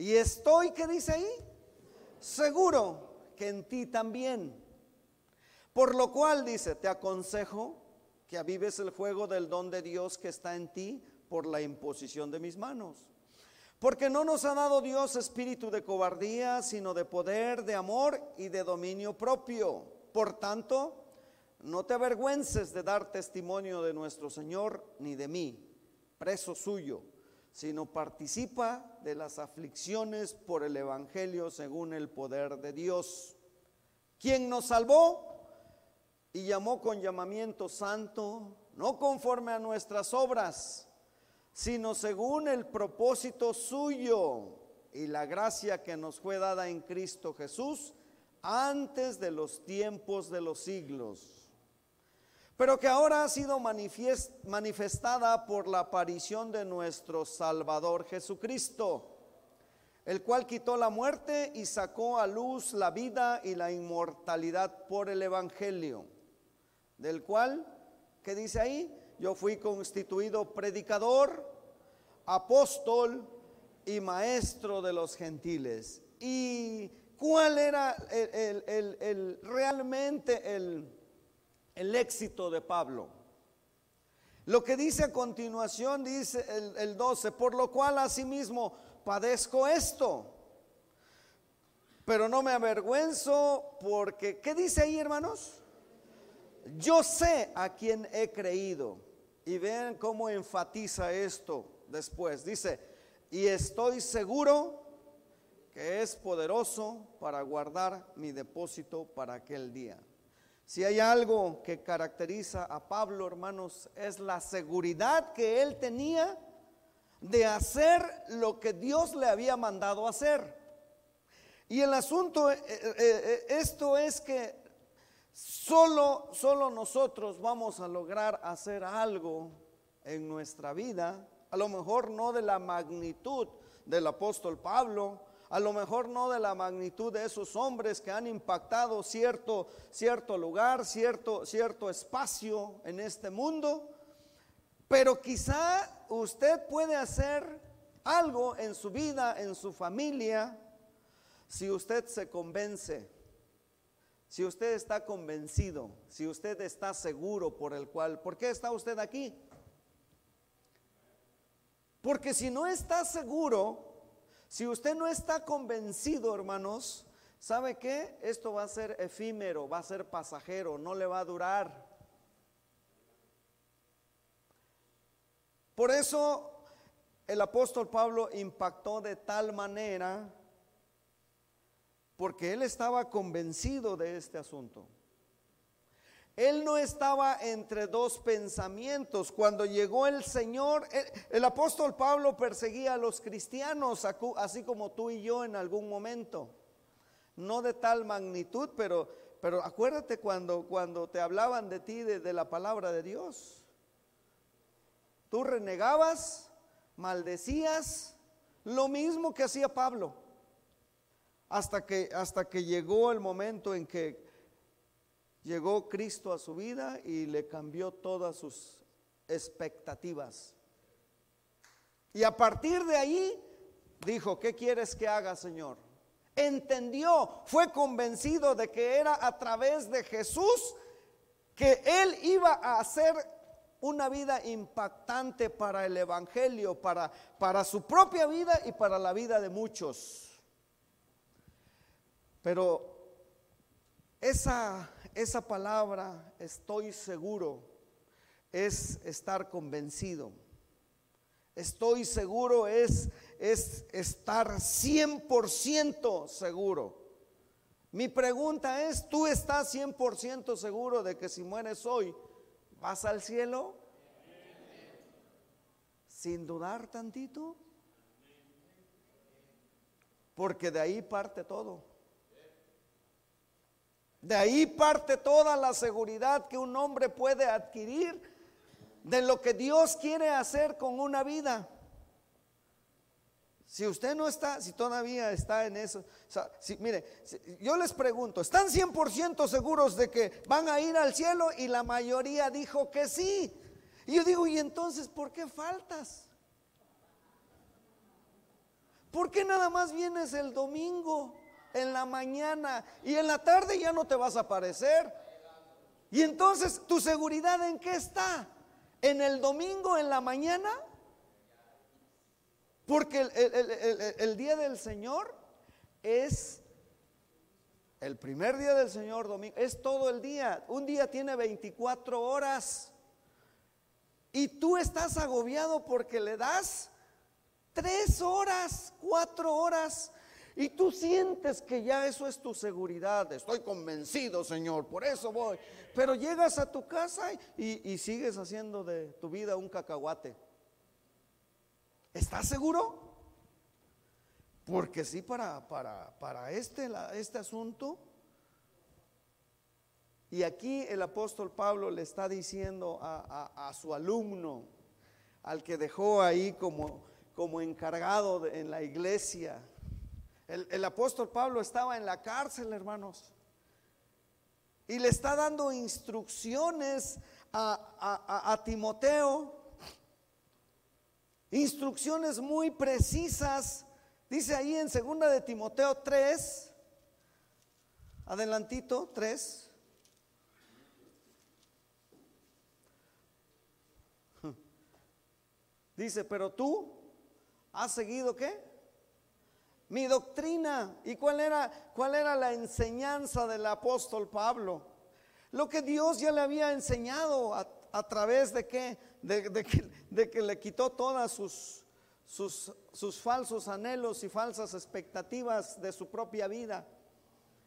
Y estoy, ¿qué dice ahí? Seguro que en ti también. Por lo cual dice, te aconsejo que avives el fuego del don de Dios que está en ti por la imposición de mis manos. Porque no nos ha dado Dios espíritu de cobardía, sino de poder, de amor y de dominio propio. Por tanto, no te avergüences de dar testimonio de nuestro Señor ni de mí, preso suyo, sino participa de las aflicciones por el Evangelio según el poder de Dios, quien nos salvó y llamó con llamamiento santo, no conforme a nuestras obras, sino según el propósito suyo y la gracia que nos fue dada en Cristo Jesús antes de los tiempos de los siglos pero que ahora ha sido manifestada por la aparición de nuestro Salvador Jesucristo, el cual quitó la muerte y sacó a luz la vida y la inmortalidad por el Evangelio, del cual, ¿qué dice ahí? Yo fui constituido predicador, apóstol y maestro de los gentiles. ¿Y cuál era el, realmente el el éxito de Pablo. Lo que dice a continuación, dice el, 12, por lo cual asimismo padezco esto, pero no me avergüenzo porque, ¿qué dice ahí hermanos? Yo sé a quien he creído. Y vean cómo enfatiza esto después. Dice, y estoy seguro que es poderoso para guardar mi depósito para aquel día. Si hay algo que caracteriza a Pablo, hermanos, es la seguridad que él tenía de hacer lo que Dios le había mandado hacer. Y el asunto, eh, eh, eh, esto es que solo, solo nosotros vamos a lograr hacer algo en nuestra vida, a lo mejor no de la magnitud del apóstol Pablo, a lo mejor no de la magnitud de esos hombres que han impactado cierto, cierto lugar, cierto, cierto espacio en este mundo, pero quizá usted puede hacer algo en su vida, en su familia, si usted se convence, si usted está convencido, si usted está seguro por el cual, ¿por qué está usted aquí? Porque si no está seguro, si usted no está convencido, hermanos, ¿sabe qué? Esto va a ser efímero, va a ser pasajero, no le va a durar. Por eso el apóstol Pablo impactó de tal manera, porque él estaba convencido de este asunto. Él no estaba entre dos pensamientos. Cuando llegó el Señor, el, apóstol Pablo perseguía a los cristianos, así como tú y yo en algún momento. No de tal magnitud, pero, pero acuérdate cuando, cuando te hablaban de ti, de, de la palabra de Dios. Tú renegabas, maldecías, lo mismo que hacía Pablo. Hasta que, hasta que llegó el momento en que Llegó Cristo a su vida y le cambió todas sus expectativas. Y a partir de ahí dijo, ¿qué quieres que haga, Señor? Entendió, fue convencido de que era a través de Jesús que él iba a hacer una vida impactante para el Evangelio, para, para su propia vida y para la vida de muchos. Pero esa esa palabra, estoy seguro, es estar convencido. Estoy seguro es, es estar 100% seguro. Mi pregunta es, ¿tú estás 100% seguro de que si mueres hoy vas al cielo? Sin dudar tantito. porque de ahí parte todo. De ahí parte toda la seguridad que un hombre puede adquirir de lo que Dios quiere hacer con una vida. Si usted no está, si todavía está en eso, si, mire, yo les pregunto, ¿están 100% seguros de que van a ir al cielo? Y la mayoría dijo que sí. Y yo digo, ¿y entonces por qué faltas? ¿Por qué nada más vienes el domingo, en la mañana y en la tarde ya no te vas a aparecer? Y entonces, ¿tu seguridad en qué está? ¿En el domingo, en la mañana? Porque el, día del Señor es el primer día del Señor, domingo, es todo el día. Un día tiene 24 horas. Y tú estás agobiado porque le das tres horas, cuatro horas. Y tú sientes que ya eso es tu seguridad. Estoy convencido, Señor, por eso voy. Pero llegas a tu casa y, sigues haciendo de tu vida un cacahuate. ¿Estás seguro? Porque sí, para, este, este asunto. Y aquí el apóstol Pablo le está diciendo a, su alumno, al que dejó ahí como encargado en la iglesia. El, apóstol Pablo estaba en la cárcel, hermanos. Y le está dando instrucciones a, Timoteo. Instrucciones muy precisas. Dice ahí en segunda de Timoteo 3, adelantito, 3. Dice, pero tú has seguido qué? Mi doctrina. ¿Y cuál era, cuál era la enseñanza del apóstol Pablo? Lo que Dios ya le había enseñado a, través de qué? De, que, de, que, le quitó todas sus, sus, falsos anhelos y falsas expectativas de su propia vida.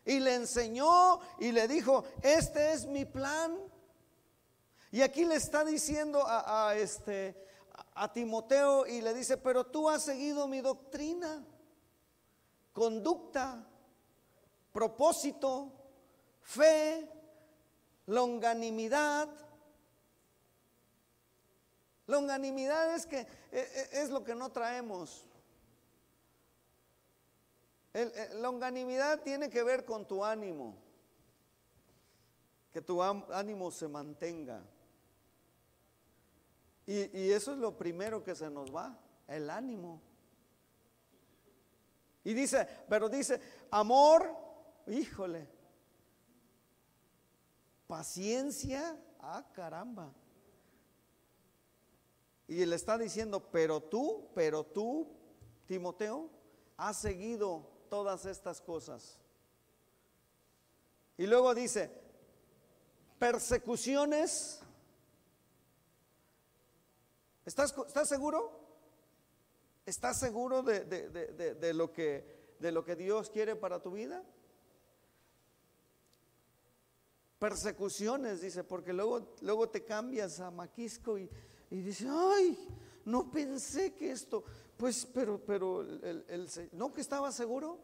Y le enseñó y le dijo, este es mi plan. Y aquí le está diciendo a este, a Timoteo y le dice, pero tú has seguido mi doctrina, conducta, propósito, fe, longanimidad. Longanimidad es que e, e, es lo que no traemos. longanimidad tiene que ver con tu ánimo, que tu ánimo se mantenga. Y, eso es lo primero que se nos va, el ánimo. Y dice, pero dice, amor, híjole, paciencia, ah, caramba. Y le está diciendo, pero tú, pero tú, Timoteo, has seguido todas estas cosas. Y luego dice, persecuciones, ¿Estás, seguro? ¿Estás seguro de, lo que, de lo que Dios quiere para tu vida? Persecuciones, dice, porque luego, luego te cambias a Maquisco y, y dices, ay, no pensé que esto, pues, pero, pero, el, ¿no que estabas seguro?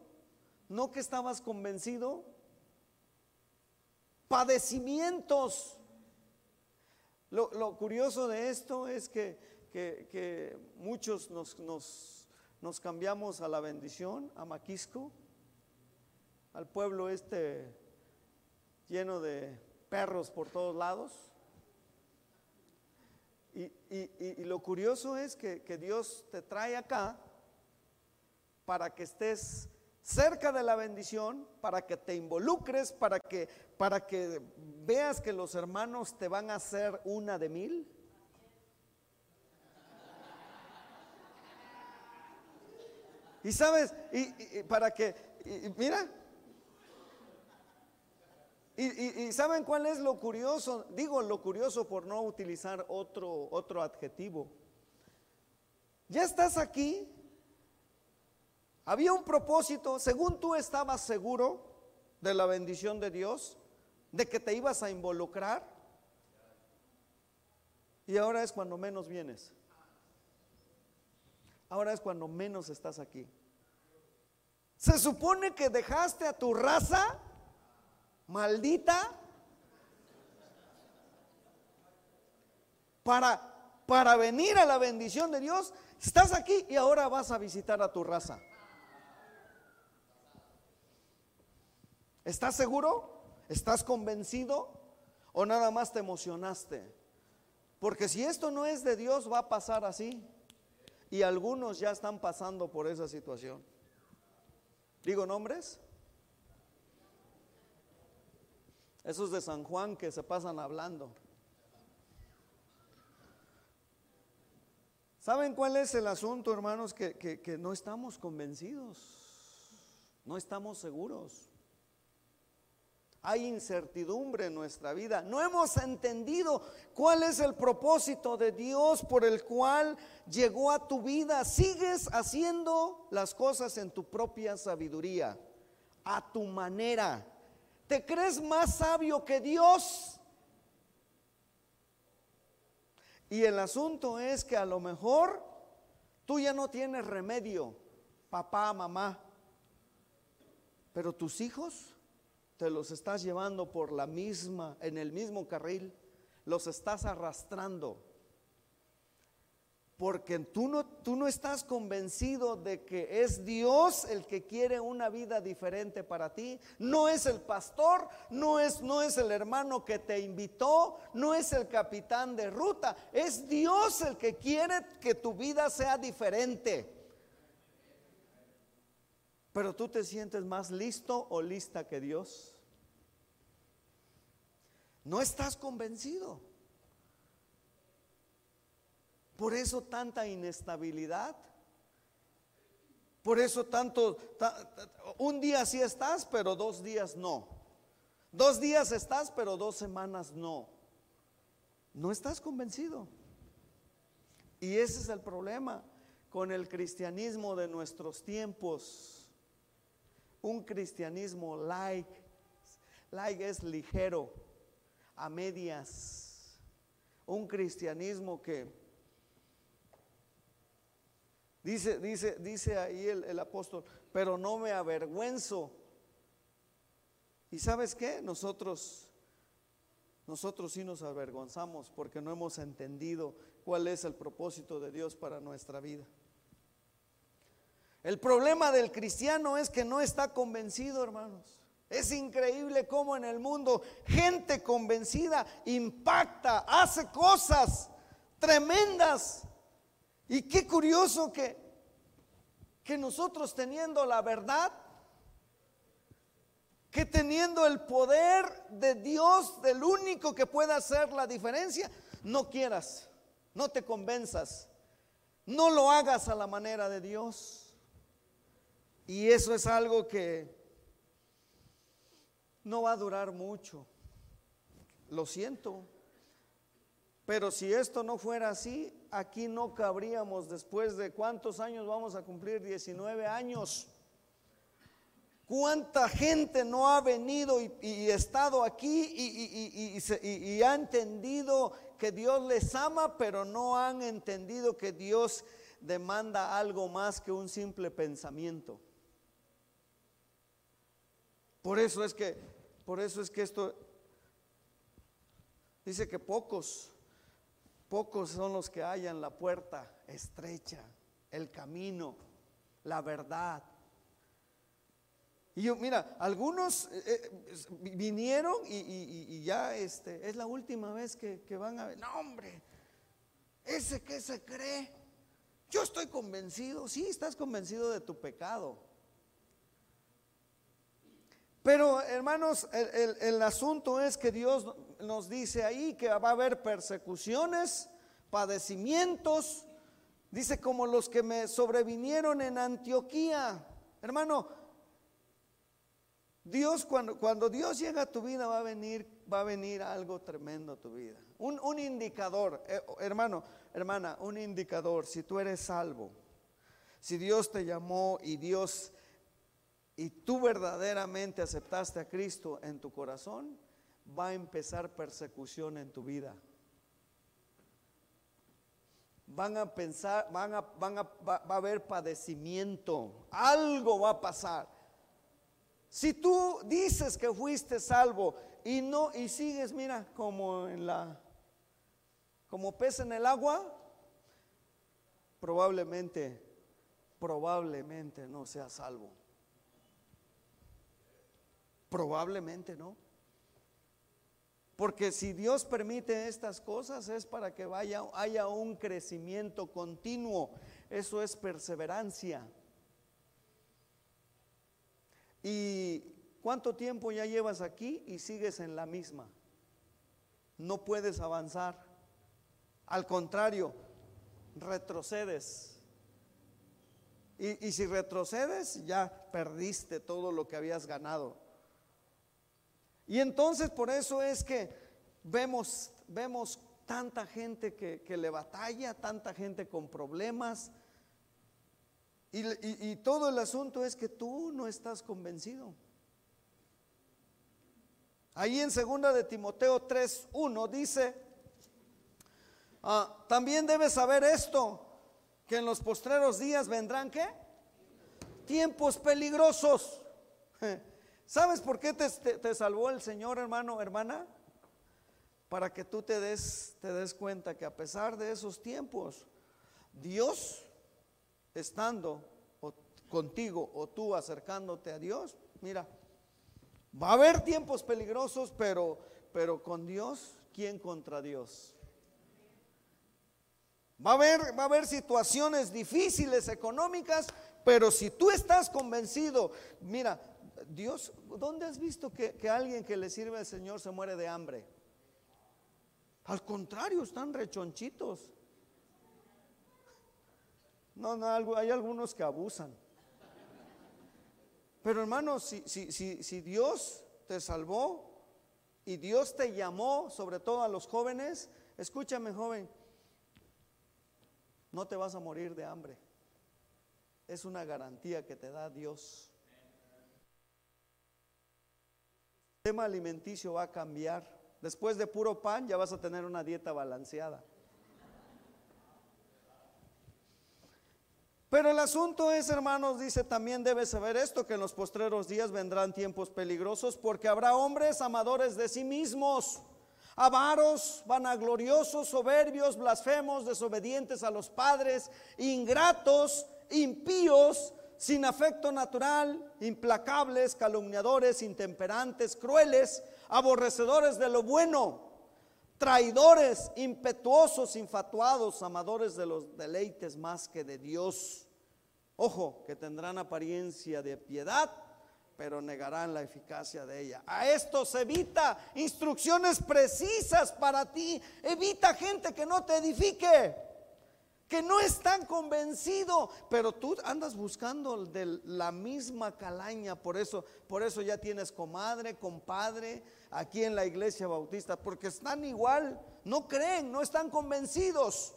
¿No que estabas convencido? Padecimientos. Lo, lo curioso de esto es que que, muchos nos, nos, cambiamos a la bendición, a Maquisco, al pueblo este lleno de perros por todos lados. Y, lo curioso es que, que, Dios te trae acá para que estés cerca de la bendición, para que te involucres, para que, para que veas que los hermanos te van a hacer una de mil. Y sabes, y, para que, mira, y, saben cuál es lo curioso, digo lo curioso por no utilizar otro, otro adjetivo. Ya estás aquí, había un propósito, según tú estabas seguro de la bendición de Dios, de que te ibas a involucrar, y ahora es cuando menos vienes. Ahora es cuando menos estás aquí. Se supone que dejaste a tu raza maldita para, para venir a la bendición de Dios. Estás aquí y ahora vas a visitar a tu raza. ¿Estás seguro? ¿Estás convencido? ¿O nada más te emocionaste? Porque si esto no es de Dios, va a pasar así. Y algunos ya están pasando por esa situación. ¿Digo nombres? Esos de San Juan que se pasan hablando. ¿Saben cuál es el asunto, hermanos? Que, que no estamos convencidos, no estamos seguros. Hay incertidumbre en nuestra vida. No hemos entendido cuál es el propósito de Dios por el cual llegó a tu vida. Sigues haciendo las cosas en tu propia sabiduría, a tu manera. ¿Te crees más sabio que Dios? Y el asunto es que a lo mejor tú ya no tienes remedio, papá, mamá, pero tus hijos te los estás llevando por la misma, en el mismo carril, los estás arrastrando. Porque tú no, tú no estás convencido de que es Dios el que quiere una vida diferente para ti. No es el pastor, no es, no es el hermano que te invitó, no es el capitán de ruta. Es Dios el que quiere que tu vida sea diferente. Pero tú te sientes más listo o lista que Dios. No estás convencido. Por eso tanta inestabilidad. Por eso tanto, un día sí estás, pero dos días no. Dos días estás, pero dos semanas no. No estás convencido. Y ese es el problema con el cristianismo de nuestros tiempos. Un cristianismo like, like es ligero a medias, un cristianismo que dice, dice, dice ahí el, el apóstol, pero no me avergüenzo. ¿Y sabes qué? Nosotros, nosotros sí nos avergonzamos porque no hemos entendido cuál es el propósito de Dios para nuestra vida. El problema del cristiano es que no está convencido, hermanos. Es increíble cómo en el mundo gente convencida impacta, hace cosas tremendas. Y qué curioso que, que nosotros teniendo la verdad, que teniendo el poder de Dios, del único que puede hacer la diferencia, no quieras, no te convenzas, no lo hagas a la manera de Dios. Y eso es algo que no va a durar mucho. Lo siento. Pero si esto no fuera así, aquí no cabríamos después de cuántos años vamos a cumplir, 19 años. ¿Cuánta gente no ha venido y, estado aquí y, ha entendido que Dios les ama, pero no han entendido que Dios demanda algo más que un simple pensamiento? Por eso es que, por eso es que esto dice que pocos, pocos son los que hallan la puerta estrecha, el camino, la verdad. Y yo, mira, algunos eh, eh, vinieron y, ya este, es la última vez que, van a ver. No, hombre, ese que se cree. Yo estoy convencido, sí, estás convencido de tu pecado. Pero hermanos, el, asunto es que Dios nos dice ahí que va a haber persecuciones, padecimientos, dice como los que me sobrevinieron en Antioquía. Hermano, Dios cuando, cuando Dios llega a tu vida va a venir, va a venir algo tremendo a tu vida. Un, un indicador, eh, hermano, hermana, un indicador, si tú eres salvo, si Dios te llamó y Dios y tú verdaderamente aceptaste a Cristo en tu corazón, va a empezar persecución en tu vida. van a pensar, van a, van a, va, a haber padecimiento, algo va a pasar. Si tú dices que fuiste salvo y no y sigues, mira, como en la como pez en el agua, probablemente probablemente no sea salvo. Probablemente no. Porque si Dios permite estas cosas es para que vaya, haya un crecimiento continuo. Eso es perseverancia. ¿Y cuánto tiempo ya llevas aquí y sigues en la misma? No puedes avanzar. Al contrario, retrocedes. Y, y si retrocedes, ya perdiste todo lo que habías ganado. Y entonces por eso es que vemos, vemos tanta gente que, que le batalla, tanta gente con problemas. Y, y, todo el asunto es que tú no estás convencido. Ahí en segunda de Timoteo 3.1 dice, ah, también debes saber esto, que en los postreros días vendrán qué? Tiempos peligrosos. ¿Sabes por qué te, salvó el Señor, hermano, hermana? Para que tú te des, te des cuenta que a pesar de esos tiempos, Dios, estando contigo o tú acercándote a Dios, mira, va a haber tiempos peligrosos, pero, pero con Dios, ¿quién contra Dios? Va a, haber, va a haber situaciones difíciles económicas, pero si tú estás convencido, mira, Dios, ¿dónde has visto que, alguien que le sirve al Señor se muere de hambre? Al contrario, están rechonchitos. No, no, hay algunos que abusan. Pero hermano, si, si, si Dios te salvó y Dios te llamó, sobre todo a los jóvenes, escúchame joven, no te vas a morir de hambre. Es una garantía que te da Dios. El sistema alimenticio va a cambiar. Después de puro pan ya vas a tener una dieta balanceada. Pero el asunto es, hermanos, dice, también debes saber esto, que en los postreros días vendrán tiempos peligrosos porque habrá hombres amadores de sí mismos, avaros, vanagloriosos, soberbios, blasfemos, desobedientes a los padres, ingratos, impíos, sin afecto natural, implacables, calumniadores, intemperantes, crueles, aborrecedores de lo bueno, traidores, impetuosos, infatuados, amadores de los deleites más que de Dios. Ojo, que tendrán apariencia de piedad, pero negarán la eficacia de ella. A estos evita instrucciones precisas para ti. Evita gente que no te edifique que no están convencidos, pero tú andas buscando de la misma calaña, por eso, por eso ya tienes comadre, compadre aquí en la iglesia bautista, porque están igual, no creen, no están convencidos.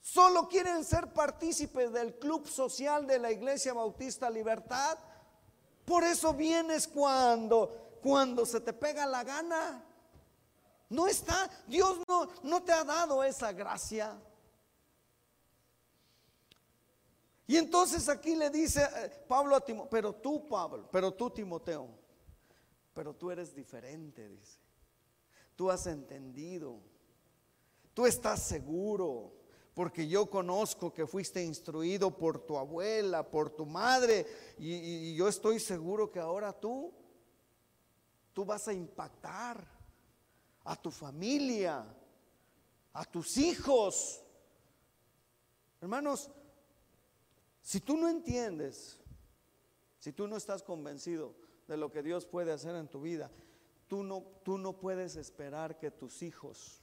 Solo quieren ser partícipes del club social de la iglesia bautista Libertad. Por eso vienes cuando cuando se te pega la gana. No está, Dios no, no te ha dado esa gracia. Y entonces aquí le dice eh, Pablo a Timoteo, pero tú Pablo, pero tú Timoteo, pero tú eres diferente, dice. Tú has entendido, tú estás seguro, porque yo conozco que fuiste instruido por tu abuela, por tu madre, y, y yo estoy seguro que ahora tú, tú vas a impactar a tu familia, a tus hijos. Hermanos, si tú no entiendes, si tú no estás convencido de lo que Dios puede hacer en tu vida, tú no, tú no puedes esperar que tus hijos,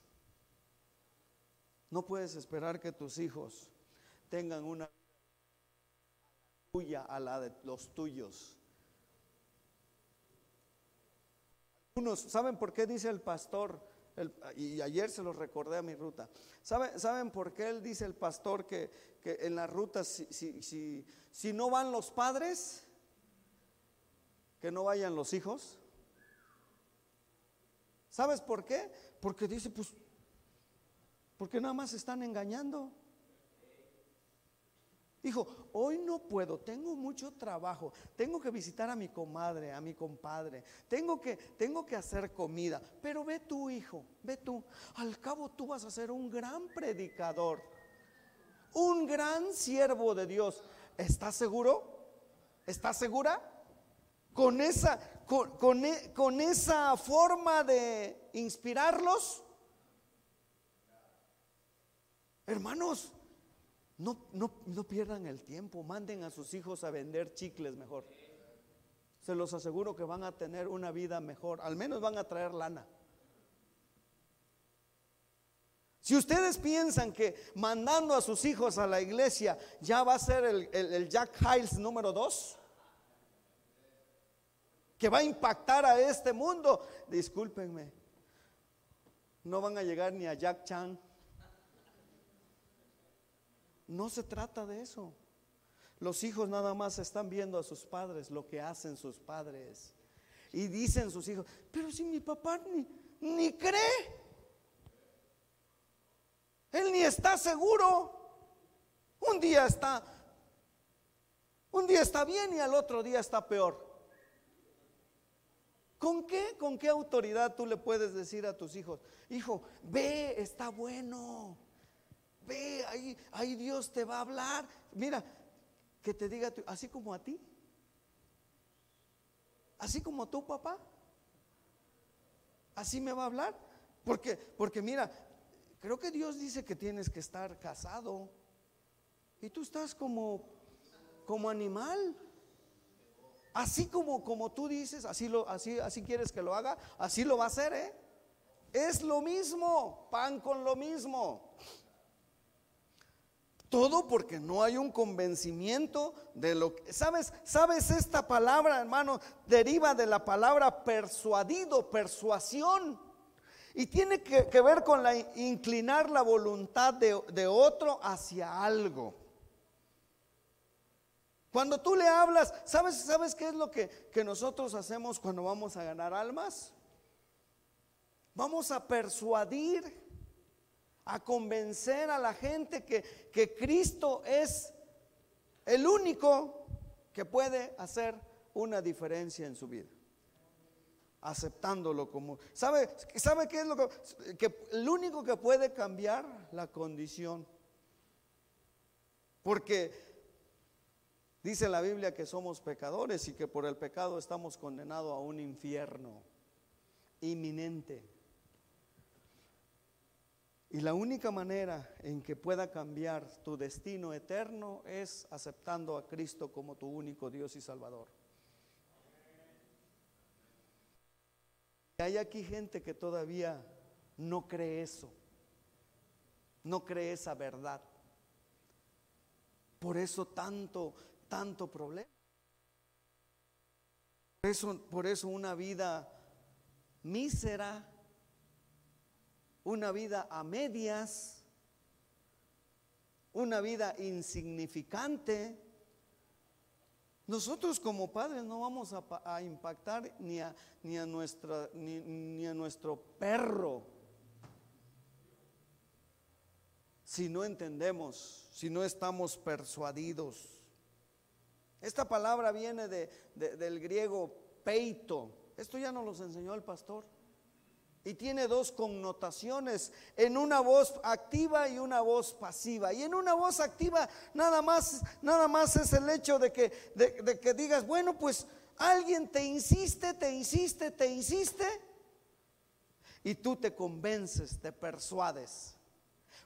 no puedes esperar que tus hijos tengan una tuya a la de los tuyos. ¿Saben por qué dice el pastor? Y ayer se los recordé a mi ruta. ¿Saben, ¿Saben por qué él dice el pastor que, en la ruta, si, si, si, si no van los padres, que no vayan los hijos? ¿Sabes por qué? Porque dice, pues, Porque nada más están engañando. Dijo, hoy no puedo, tengo mucho trabajo, tengo que visitar a mi comadre, a mi compadre, tengo que, tengo que hacer comida, pero ve tú, hijo, ve tú, al cabo tú vas a ser un gran predicador, un gran siervo de Dios. ¿Estás seguro? ¿Estás segura? Con esa, con, e, con esa forma de inspirarlos. Hermanos, no, no, pierdan el tiempo, manden a sus hijos a vender chicles mejor. Se los aseguro que van a tener una vida mejor, al menos van a traer lana. Si ustedes piensan que mandando a sus hijos a la iglesia ya va a ser el, Jack Hiles número dos, que va a impactar a este mundo, discúlpenme, no van a llegar ni a Jack Chan. No se trata de eso. Los hijos nada más están viendo a sus padres, lo que hacen sus padres. Y dicen sus hijos, pero si mi papá ni, ni cree, él ni está seguro. Un día está, un día está bien y al otro día está peor. ¿Con qué? ¿Con qué autoridad tú le puedes decir a tus hijos, hijo, ve, está bueno? Ve, ahí, ahí Dios te va a hablar. Mira, que te diga, así como a ti. Así como tu papá. Así me va a hablar. Porque, porque mira, creo que Dios dice que tienes que estar casado. Y tú estás como, como animal. Así como, como tú dices, así, lo, así, así quieres que lo haga, así lo va a hacer, ¿eh? Es lo mismo, pan con lo mismo. Todo porque no hay un convencimiento de lo que... ¿Sabes? ¿Sabes esta palabra, hermano? Deriva de la palabra persuadido, persuasión. Y tiene que, ver con la inclinar la voluntad de, otro hacia algo. Cuando tú le hablas, ¿sabes, ¿sabes qué es lo que, que nosotros hacemos cuando vamos a ganar almas? Vamos a persuadir a convencer a la gente que, que Cristo es el único que puede hacer una diferencia en su vida. Aceptándolo como... ¿Sabe, ¿Sabe qué es lo que, que... El único que puede cambiar la condición. Porque dice la Biblia que somos pecadores y que por el pecado estamos condenados a un infierno inminente. Y la única manera en que pueda cambiar tu destino eterno es aceptando a Cristo como tu único Dios y Salvador. Y hay aquí gente que todavía no cree eso, no cree esa verdad. Por eso tanto, tanto problema. Por eso, por eso una vida mísera una vida a medias, una vida insignificante. Nosotros como padres no vamos a, impactar ni a, ni, a nuestra, ni a nuestro perro si no entendemos, si no estamos persuadidos. Esta palabra viene de, del griego peito. Esto ya nos lo enseñó el pastor y tiene dos connotaciones, en una voz activa y una voz pasiva. Y en una voz activa nada más, nada más es el hecho de que, de, que digas, bueno, pues alguien te insiste, te insiste, te insiste, y tú te convences, te persuades.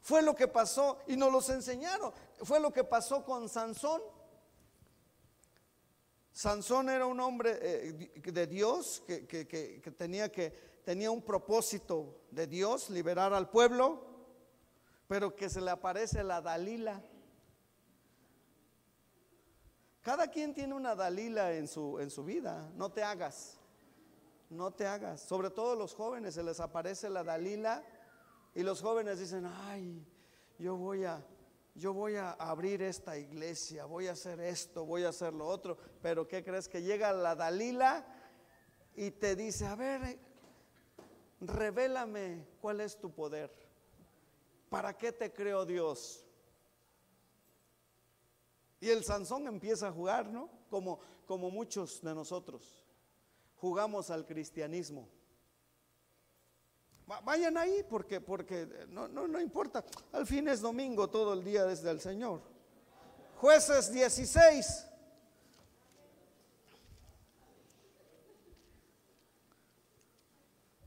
Fue lo que pasó, y nos los enseñaron, fue lo que pasó con Sansón. Sansón era un hombre eh, de Dios que, que tenía que tenía un propósito de Dios, liberar al pueblo, pero que se le aparece la Dalila. Cada quien tiene una Dalila en su, en su vida, no te hagas, no te hagas. Sobre todo los jóvenes se les aparece la Dalila y los jóvenes dicen, ay, yo voy a, yo voy a abrir esta iglesia, voy a hacer esto, voy a hacer lo otro, pero ¿qué crees que llega la Dalila y te dice, a ver, revélame cuál es tu poder. ¿para qué te creo Dios? Y el Sansón empieza a jugar, ¿no? Como, como muchos de nosotros jugamos al cristianismo. Vayan ahí porque, porque no, no, no importa. Al fin es domingo todo el día desde el Señor. Jueces 16.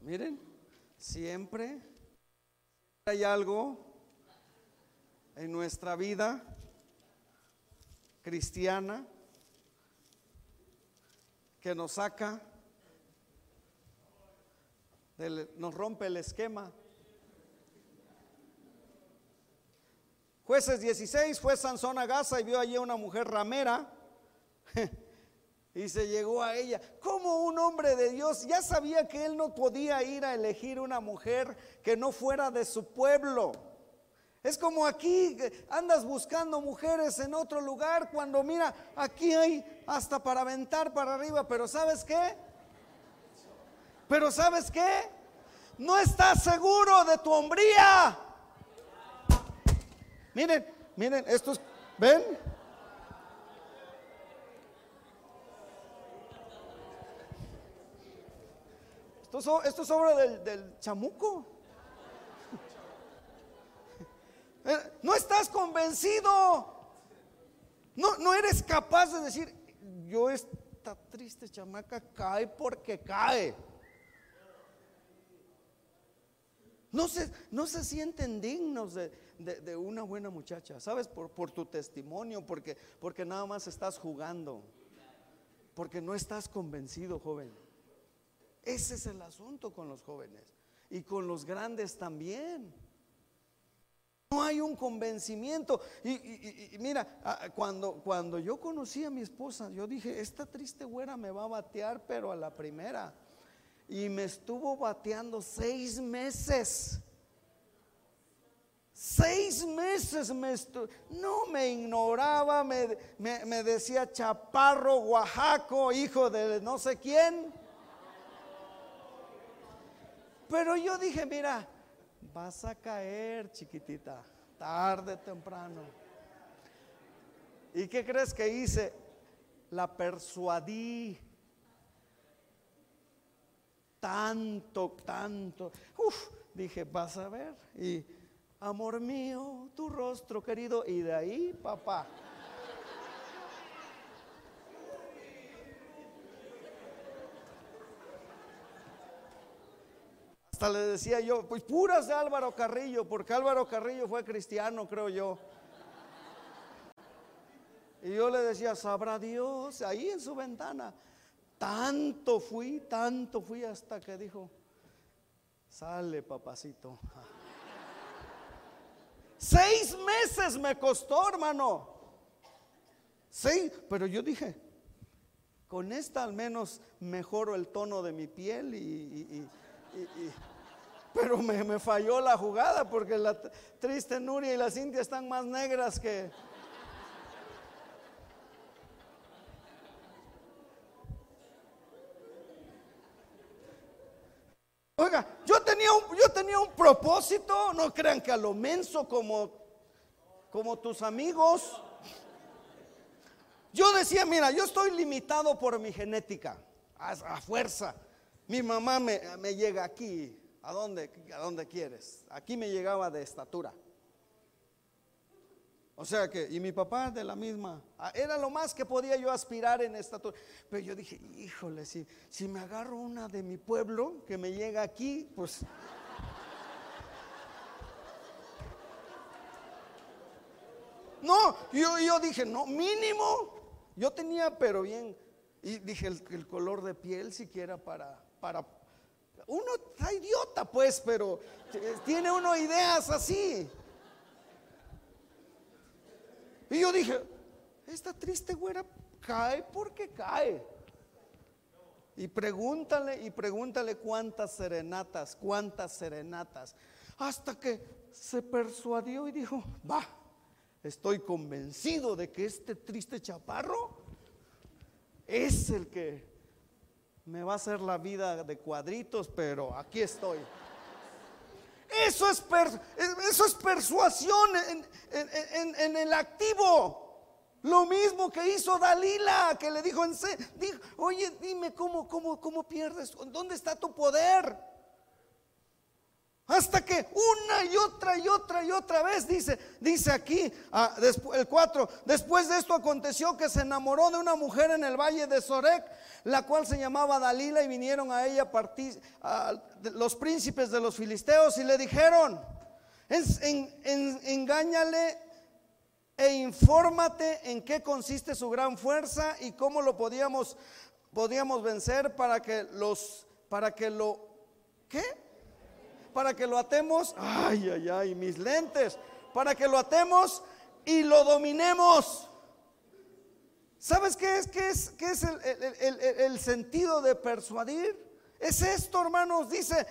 Miren, siempre hay algo en nuestra vida cristiana que nos saca, nos rompe el esquema. Jueces 16, fue Sansón a Gaza y vio allí una mujer ramera y se llegó a ella. Como un hombre de Dios ya sabía que él no podía ir a elegir una mujer que no fuera de su pueblo. Es como aquí, andas buscando mujeres en otro lugar cuando mira, aquí hay hasta para aventar para arriba, pero ¿sabes qué? Pero ¿sabes qué? No estás seguro de tu hombría. Miren, miren, estos, ¿ven? Esto, es obra del, del chamuco. Eh, no estás convencido. No, no eres capaz de decir, yo esta triste chamaca cae porque cae. No se, no se sienten dignos de, una buena muchacha, ¿sabes? Por, por tu testimonio, porque, porque nada más estás jugando, porque no estás convencido, joven. Ese es el asunto con los jóvenes y con los grandes también. No hay un convencimiento. Y, mira, cuando, cuando yo conocí a mi esposa, yo dije, esta triste güera me va a batear, pero a la primera. Y me estuvo bateando seis meses. Seis meses me no me ignoraba, me, me, decía chaparro, oaxaco, hijo de no sé quién. Pero yo dije, mira, vas a caer, chiquitita, tarde, temprano. ¿Y qué crees que hice? La persuadí. Tanto, tanto. Uf, dije, vas a ver. Y, amor mío, tu rostro querido. Y de ahí, papá. Le decía yo, pues puras de Álvaro Carrillo, porque Álvaro Carrillo fue cristiano, creo yo. Y yo le decía, sabrá Dios, ahí en su ventana. Tanto fui, tanto fui hasta que dijo, sale papacito. Seis meses me costó, hermano. Seis, pero yo dije, con esta al menos mejoro el tono de mi piel y pero me, falló la jugada porque la triste Nuria y la Cintia están más negras que... Oiga, yo tenía un, yo tenía un propósito, no crean que a lo menso como, como tus amigos. Yo decía, mira, yo estoy limitado por mi genética, a fuerza. Mi mamá me, llega aquí. ¿A dónde, ¿A dónde quieres? Aquí me llegaba de estatura. O sea que, y mi papá de la misma, ah, era lo más que podía yo aspirar en estatura. Pero yo dije, híjole, si, si me agarro una de mi pueblo que me llega aquí, pues... No, yo, yo dije, no, mínimo. Yo tenía, pero bien, y dije, el, el color de piel siquiera para para... Uno está idiota, pues, pero tiene uno ideas así. Y yo dije, esta triste güera cae porque cae. Y pregúntale, y pregúntale cuántas serenatas, cuántas serenatas. Hasta que se persuadió y dijo, va, estoy convencido de que este triste chaparro es el que me va a hacer la vida de cuadritos, pero aquí estoy. Eso es, eso es persuasión en, el activo. Lo mismo que hizo Dalila, que le dijo, en, dijo oye, dime cómo, cómo, cómo pierdes, ¿dónde está tu poder? Hasta que una y otra y otra y otra vez dice, dice aquí ah, el 4, después de esto aconteció que se enamoró de una mujer en el valle de Sorek, la cual se llamaba Dalila y vinieron a ella los príncipes de los filisteos y le dijeron, en, engáñale e infórmate en qué consiste su gran fuerza y cómo lo podíamos, podíamos vencer para que los, para que lo, ¿qué? Para que lo atemos. Ay, ay, ay, mis lentes. Para que lo atemos y lo dominemos. ¿Sabes qué es, qué es, qué es el, sentido de persuadir? Es esto, hermanos. Dice,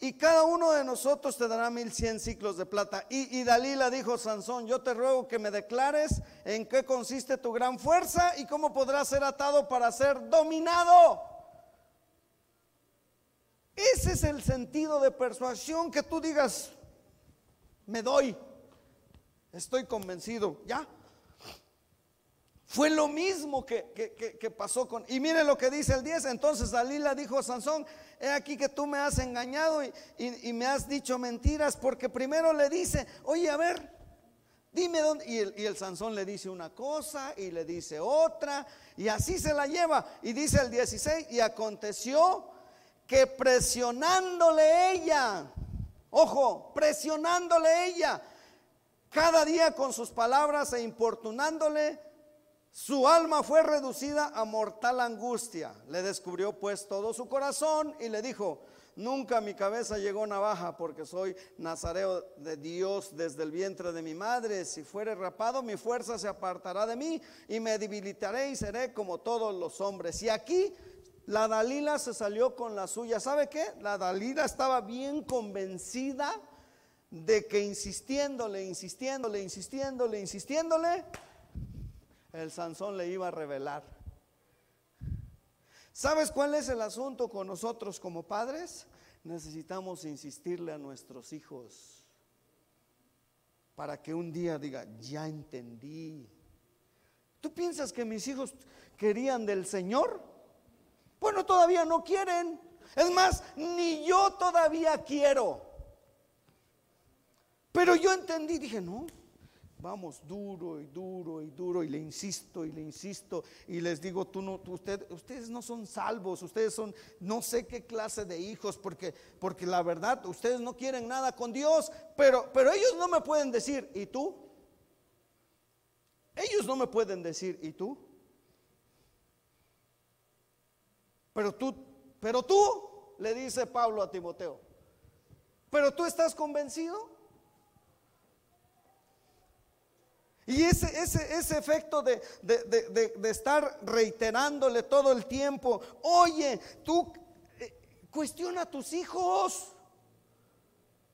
y cada uno de nosotros te dará mil cien ciclos de plata. Y, y, Dalila dijo, Sansón, yo te ruego que me declares en qué consiste tu gran fuerza y cómo podrás ser atado para ser dominado. Ese es el sentido de persuasión que tú digas, me doy, estoy convencido, ya. Fue lo mismo que, pasó con... Y mire lo que dice el 10. Entonces Dalila dijo a Sansón, he aquí que tú me has engañado y, me has dicho mentiras, porque primero le dice, oye, a ver, dime dónde... Y el, y el Sansón le dice una cosa y le dice otra, y así se la lleva. Y dice el 16, y aconteció que presionándole ella, ojo, presionándole ella, cada día con sus palabras e importunándole, su alma fue reducida a mortal angustia. Le descubrió pues todo su corazón y le dijo, nunca mi cabeza llegó navaja porque soy nazareo de Dios desde el vientre de mi madre. Si fuere rapado, mi fuerza se apartará de mí y me debilitaré y seré como todos los hombres. Y aquí la Dalila se salió con la suya. ¿Sabe qué? La Dalila estaba bien convencida de que insistiéndole, insistiéndole, insistiéndole, insistiéndole, el Sansón le iba a revelar. ¿Sabes cuál es el asunto con nosotros como padres? Necesitamos insistirle a nuestros hijos para que un día diga, ya entendí. ¿Tú piensas que mis hijos querían del Señor? Bueno, todavía no quieren. Es más, ni yo todavía quiero. Pero yo entendí, dije, no, vamos duro y duro y duro y le insisto y le insisto y les digo, tú no, ustedes no son salvos, ustedes son no sé qué clase de hijos porque, porque la verdad ustedes no quieren nada con Dios, pero, pero ellos no me pueden decir, ¿y tú? Ellos no me pueden decir, ¿y tú? Pero tú, pero tú, le dice Pablo a Timoteo, pero tú estás convencido. Y ese, ese, ese efecto de, de, estar reiterándole todo el tiempo, oye, tú eh, cuestiona a tus hijos.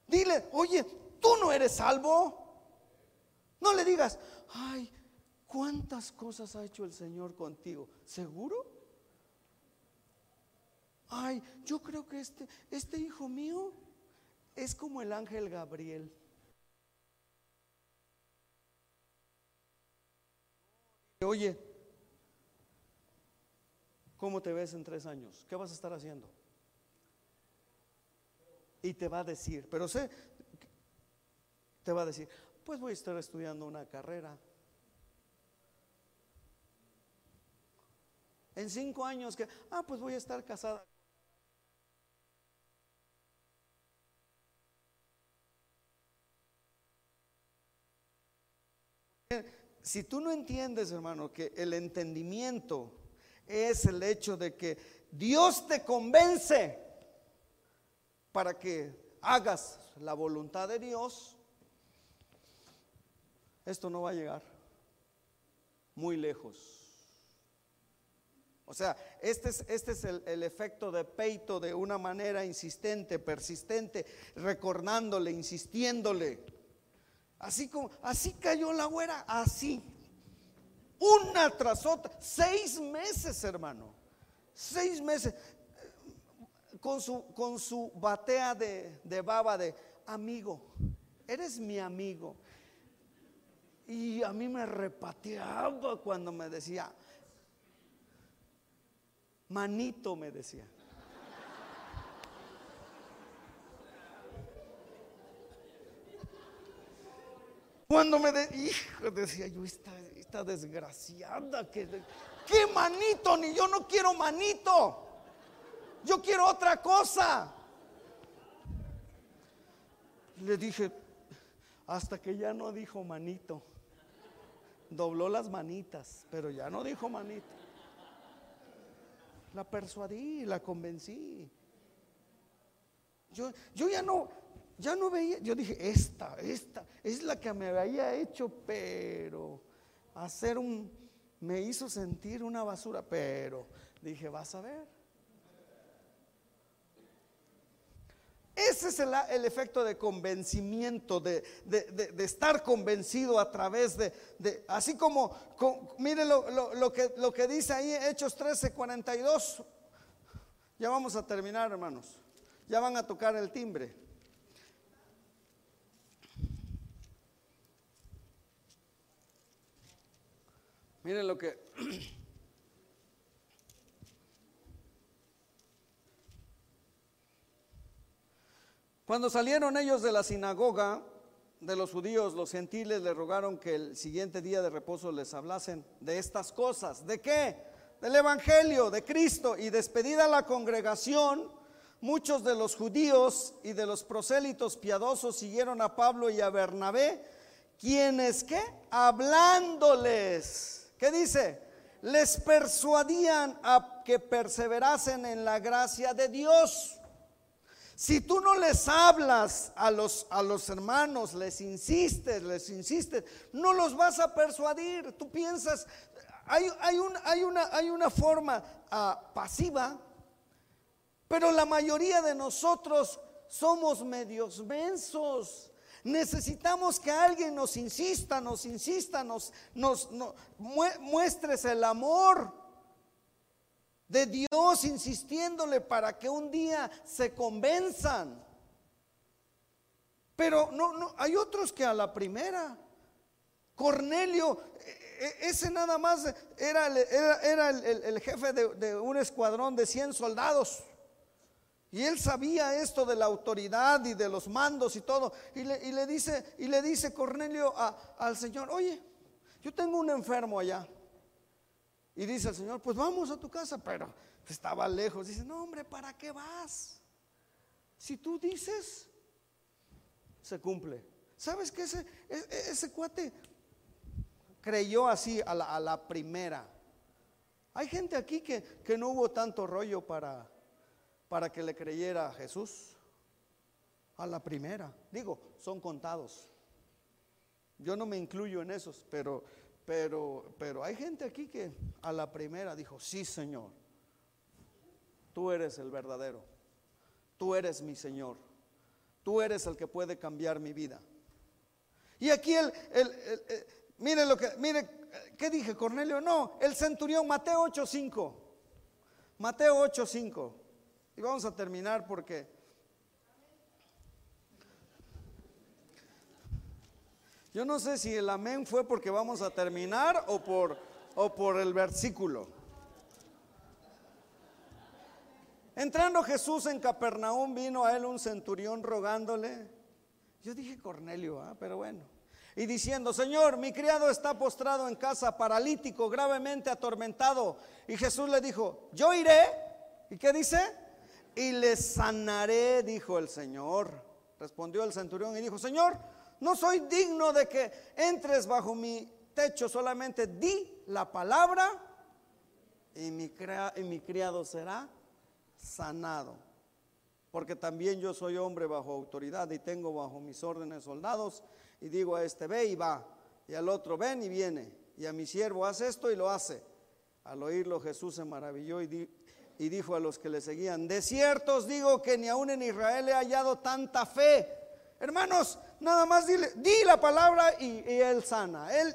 Dile, oye, tú no eres salvo. No le digas, ay, ¿cuántas cosas ha hecho el Señor contigo? ¿Seguro? Ay, yo creo que este, este hijo mío es como el ángel Gabriel. Oye, ¿cómo te ves en tres años? ¿Qué vas a estar haciendo? Y te va a decir, pero sé, te va a decir, pues voy a estar estudiando una carrera. En cinco años que, ah, pues voy a estar casada. Si tú no entiendes, hermano, que el entendimiento es el hecho de que Dios te convence para que hagas la voluntad de Dios, esto no va a llegar muy lejos. O sea, este es, este es el, el, efecto de peito de una manera insistente, persistente, recordándole, insistiéndole. Así como, así cayó la güera, así. Una tras otra. Seis meses, hermano. Seis meses. Con su, con su batea de, baba de, amigo, eres mi amigo. Y a mí me repateaba cuando me decía, manito me decía. Cuando me decía yo, esta, desgraciada, que, ¿qué manito? Ni yo no quiero manito. Yo quiero otra cosa. Le dije, hasta que ya no dijo manito. Dobló las manitas, pero ya no dijo manito. La persuadí, la convencí. Yo, yo ya no, ya no veía, yo dije, esta, esta, es la que me había hecho, pero hacer un, me hizo sentir una basura, pero dije, vas a ver. Ese es el, efecto de convencimiento, de, estar convencido a través de, así como, mire lo, que, lo que dice ahí Hechos 13, 42. Ya vamos a terminar, hermanos. Ya van a tocar el timbre. Miren lo que... Cuando salieron ellos de la sinagoga de los judíos, los gentiles le rogaron que el siguiente día de reposo les hablasen de estas cosas. ¿De qué? Del Evangelio, de Cristo. Y despedida la congregación, muchos de los judíos y de los prosélitos piadosos siguieron a Pablo y a Bernabé, quienes qué? Hablándoles ¿Qué dice? Les persuadían a que perseverasen en la gracia de Dios. Si tú no les hablas a los, a los hermanos, les insistes, les insistes, no los vas a persuadir. Tú piensas, hay, hay, hay, una, hay una, forma ah, pasiva, pero la mayoría de nosotros somos medios mensos. Necesitamos que alguien nos insista, nos insista, nos, nos, muestres el amor de Dios insistiéndole para que un día se convenzan. Pero no, no, hay otros que a la primera. Cornelio, e, e, ese nada más era, el, jefe de, de, un escuadrón de 100 soldados. Y él sabía esto de la autoridad y de los mandos y todo. Y le, dice, y le dice Cornelio al Señor, oye, yo tengo un enfermo allá. Y dice el Señor, pues vamos a tu casa, pero estaba lejos. Dice, no hombre, ¿para qué vas? Si tú dices, se cumple. ¿Sabes que ese, e, e, ese, cuate creyó así a la, a la, primera? Hay gente aquí que, que no hubo tanto rollo para para que le creyera a Jesús? A la primera. Digo, son contados. Yo no me incluyo en esos, pero, pero, pero hay gente aquí que a la primera dijo, sí Señor, tú eres el verdadero, tú eres mi Señor, tú eres el que puede cambiar mi vida. Y aquí el, el, mire lo que, mire, ¿qué dije Cornelio? No, el centurión, Mateo 8.5, Mateo 8.5. Y vamos a terminar porque yo no sé si el amén fue porque vamos a terminar o por, o por el versículo. Entrando Jesús en Capernaum, vino a él un centurión rogándole. Yo dije Cornelio, ¿ah? pero bueno. Y diciendo, Señor, mi criado está postrado en casa, paralítico, gravemente atormentado. Y Jesús le dijo, yo iré. ¿Y qué dice? Y le sanaré, dijo el Señor. Respondió el centurión y dijo, Señor, no soy digno de que entres bajo mi techo, solamente di la palabra y mi, criado será sanado. Porque también yo soy hombre bajo autoridad y tengo bajo mis órdenes soldados y digo a este ve y va, y al otro ven y viene, y a mi siervo hace esto y lo hace. Al oírlo Jesús se maravilló y, dijo y dijo a los que le seguían, de cierto os digo que ni aún en Israel he hallado tanta fe. Hermanos, nada más dile, di la palabra y, él sana. Él,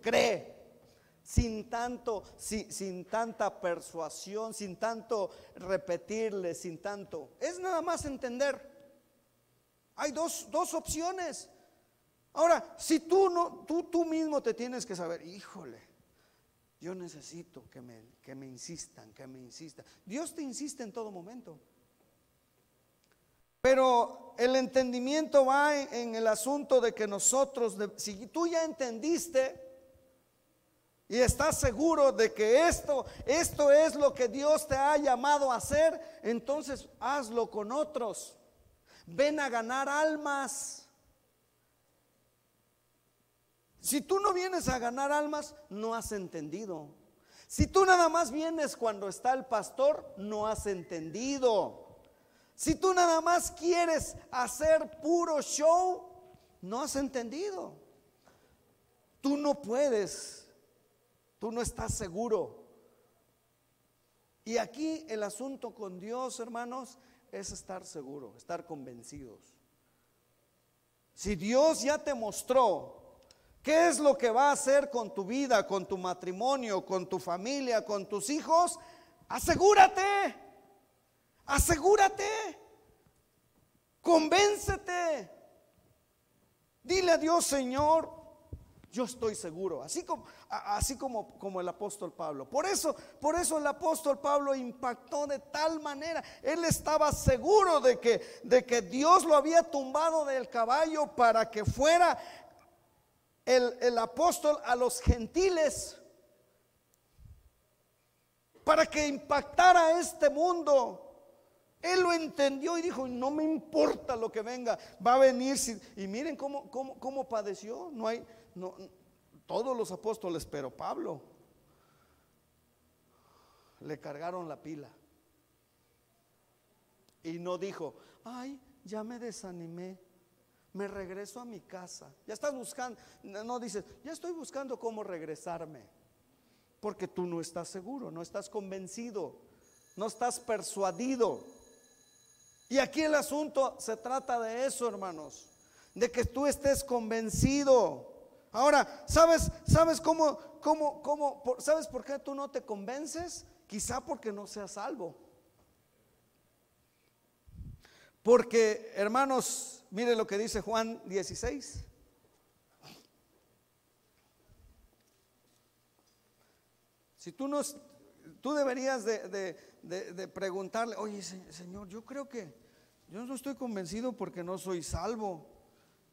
cree. Sin tanto, sin tanta persuasión, sin tanto repetirle, sin tanto. Es nada más entender. Hay dos, dos opciones. Ahora, si tú no, tú, tú mismo te tienes que saber, híjole, yo necesito que me, que me insistan, que me insistan. Dios te insiste en todo momento. Pero el entendimiento va en, el asunto de que nosotros, si tú ya entendiste y estás seguro de que esto, esto es lo que Dios te ha llamado a hacer, entonces hazlo con otros. Ven a ganar almas. Si tú no vienes a ganar almas, no has entendido. Si tú nada más vienes cuando está el pastor, no has entendido. Si tú nada más quieres hacer puro show, no has entendido. Tú no puedes, tú no estás seguro. Y aquí el asunto con Dios, hermanos, es estar seguro, estar convencidos. Si Dios ya te mostró ¿Qué es lo que va a hacer con tu vida, con tu matrimonio, con tu familia, con tus hijos? Asegúrate, asegúrate, convéncete. Dile a Dios, Señor, yo estoy seguro, así como, así como, como el apóstol Pablo. Por eso, por eso el apóstol Pablo impactó de tal manera. Él estaba seguro de que, de que Dios lo había tumbado del caballo para que fuera el, apóstol a los gentiles para que impactara este mundo. Él lo entendió y dijo, no me importa lo que venga, va a venir. Y miren cómo, cómo, cómo padeció. No hay, no, todos los apóstoles, pero Pablo le cargaron la pila. Y no dijo, ay, ya me desanimé me regreso a mi casa. Ya estás buscando, no dices, ya estoy buscando cómo regresarme. Porque tú no estás seguro, no estás convencido, no estás persuadido. Y aquí el asunto se trata de eso, hermanos, de que tú estés convencido. Ahora, ¿sabes, sabes cómo, cómo, cómo, sabes por qué tú no te convences? Quizá porque no seas salvo. Porque, hermanos, mire lo que dice Juan 16. Si tú no, tú deberías de, preguntarle, oye Señor, yo creo que yo no estoy convencido porque no soy salvo.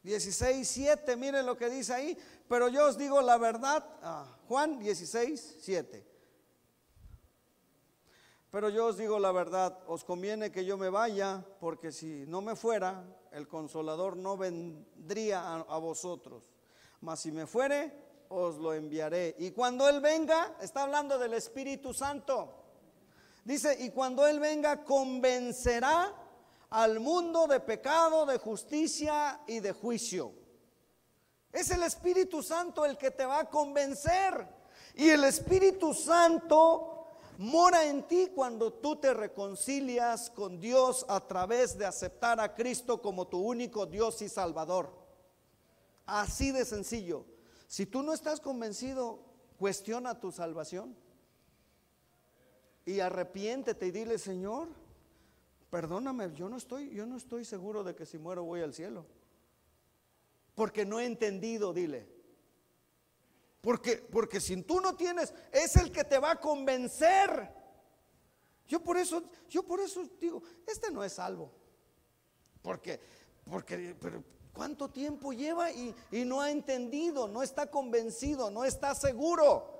16, 7, mire lo que dice ahí, pero yo os digo la verdad, ah, Juan 16, 7. Pero yo os digo la verdad, os conviene que yo me vaya, porque si no me fuera, el consolador no vendría a, vosotros. Mas si me fuere, os lo enviaré. Y cuando Él venga, está hablando del Espíritu Santo. Dice, y cuando Él venga, convencerá al mundo de pecado, de justicia y de juicio. Es el Espíritu Santo el que te va a convencer. Y el Espíritu Santo mora en ti cuando tú te reconcilias con Dios a través de aceptar a Cristo como tu único Dios y Salvador. Así de sencillo. Si tú no estás convencido, cuestiona tu salvación. Y arrepiéntete y dile, Señor, perdóname, yo no estoy, yo no estoy seguro de que si muero voy al cielo. Porque no he entendido, dile. Porque, porque si tú no tienes, es el que te va a convencer. Yo por eso, yo por eso digo, este no es salvo. Porque, porque, pero ¿cuánto tiempo lleva y, no ha entendido, no está convencido, no está seguro?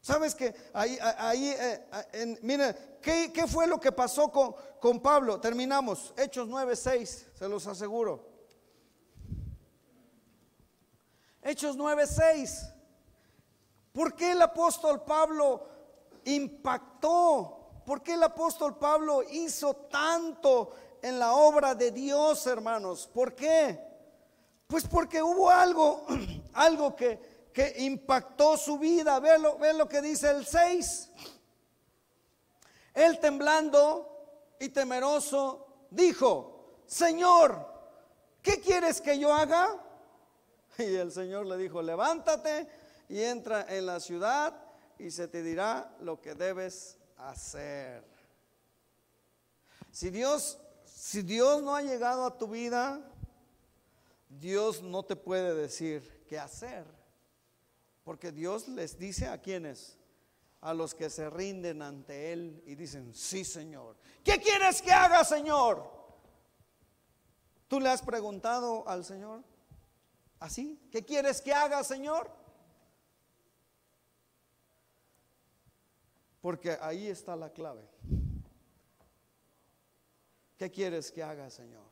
¿Sabes que ahí, ahí eh, ¿qué, ¿qué, fue lo que pasó con, con Pablo? Terminamos, Hechos 9, 6, se los aseguro. Hechos 9:6. ¿Por qué el apóstol Pablo impactó? ¿Por qué el apóstol Pablo hizo tanto en la obra de Dios, hermanos? ¿Por qué? Pues porque hubo algo, algo que, que impactó su vida. Ve lo, ve lo que dice el 6. Él temblando y temeroso dijo, Señor, ¿qué quieres que yo haga? Y el Señor le dijo, levántate y entra en la ciudad y se te dirá lo que debes hacer. Si Dios, si Dios no ha llegado a tu vida, Dios no te puede decir qué hacer. Porque Dios les dice a quienes, a los que se rinden ante Él y dicen, sí Señor. ¿Qué quieres que haga Señor? ¿Tú le has preguntado al Señor? ¿Así? ¿Qué quieres que haga Señor? Porque ahí está la clave. ¿Qué quieres que haga Señor?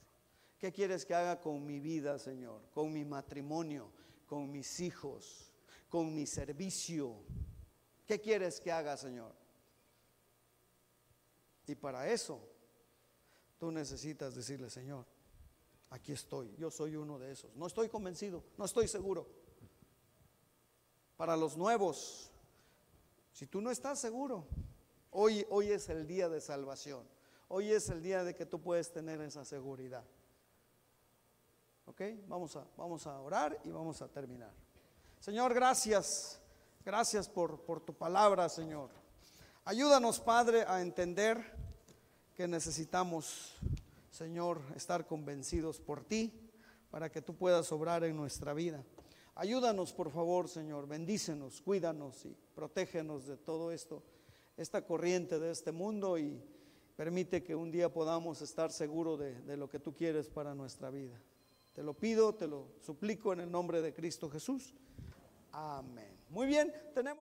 ¿Qué quieres que haga con mi vida Señor? Con mi matrimonio, con mis hijos, con mi servicio ¿Qué quieres que haga, Señor? Y para eso, tú necesitas decirle, Señor, aquí estoy, yo soy uno de esos. No estoy convencido, no estoy seguro. Para los nuevos, si tú no estás seguro, hoy, hoy es el día de salvación. Hoy es el día de que tú puedes tener esa seguridad. ¿Ok? Vamos a, vamos a orar y vamos a terminar. Señor, gracias Gracias por, por tu palabra, Señor. Ayúdanos, Padre, a entender que necesitamos, Señor, estar convencidos por ti para que tú puedas obrar en nuestra vida. Ayúdanos, por favor, Señor. Bendícenos, cuídanos y protégenos de todo esto, esta corriente de este mundo y permite que un día podamos estar seguros de, de lo que tú quieres para nuestra vida. Te lo pido, te lo suplico en el nombre de Cristo Jesús. Amén. Muy bien, tenemos...